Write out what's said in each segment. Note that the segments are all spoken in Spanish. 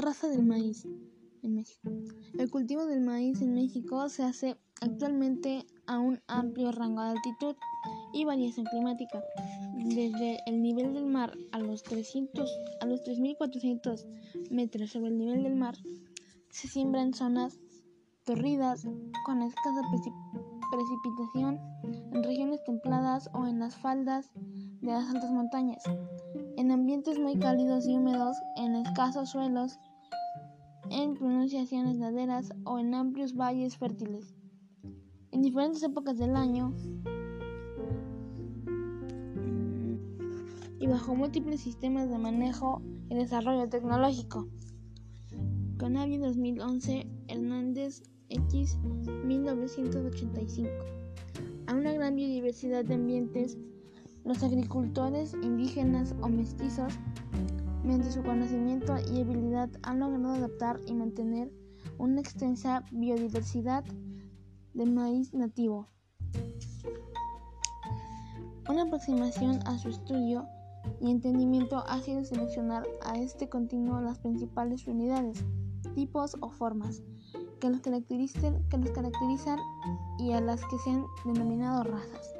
Raza del maíz en México. El cultivo del maíz en México se hace actualmente a un amplio rango de altitud y variación climática, desde el nivel del mar a los 300 a los 3400 metros sobre el nivel del mar. Se siembra en zonas torridas con escasa precipitación en regiones templadas o en las faldas de las altas montañas, en ambientes muy cálidos y húmedos, en escasos suelos, en pronunciaciones laderas o en amplios valles fértiles. En diferentes épocas del año y bajo múltiples sistemas de manejo y desarrollo tecnológico. Conavi 2011, Hernández X 1985. A una gran biodiversidad de ambientes, los agricultores indígenas o mestizos, mediante su conocimiento y habilidad, han logrado adaptar y mantener una extensa biodiversidad de maíz nativo. Una aproximación a su estudio y entendimiento ha sido seleccionar a este continuo las principales unidades, tipos o formas que los, caracterizan, que los caracterizan y a las que se han denominado razas.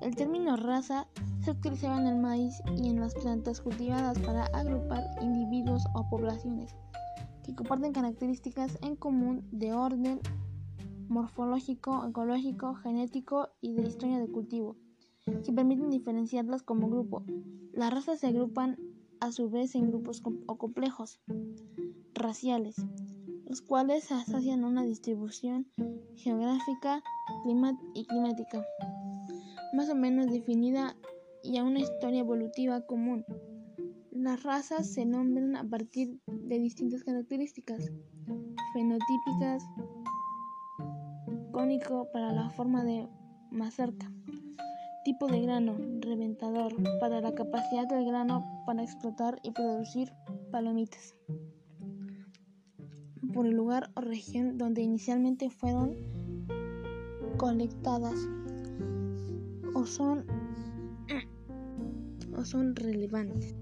El término raza se utilizaba en el maíz y en las plantas cultivadas para agrupar individuos o poblaciones que comparten características en común de orden morfológico, ecológico, genético y de historia de cultivo, que permiten diferenciarlas como grupo. Las razas se agrupan a su vez en grupos o complejos raciales, los cuales se asocian una distribución geográfica y climática más o menos definida y a una historia evolutiva común. Las razas se nombran a partir de distintas características fenotípicas, cónico para la forma de mazorca, tipo de grano, reventador, para la capacidad del grano para explotar y producir palomitas por el lugar o región donde inicialmente fueron colectadas o son, son relevantes.